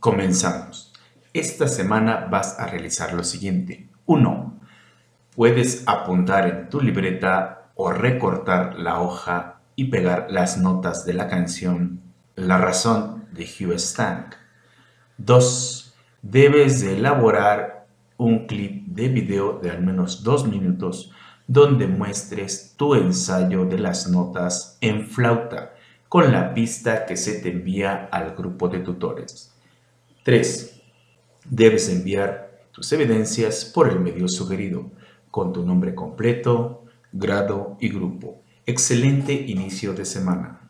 Comenzamos. Esta semana vas a realizar lo siguiente. 1. Puedes apuntar en tu libreta o recortar la hoja y pegar las notas de la canción La razón de Hugh Stank. 2. Debes de elaborar un clip de video de al menos dos minutos donde muestres tu ensayo de las notas en flauta con la pista que se te envía al grupo de tutores. 3. Debes enviar tus evidencias por el medio sugerido, con tu nombre completo, grado y grupo. Excelente inicio de semana.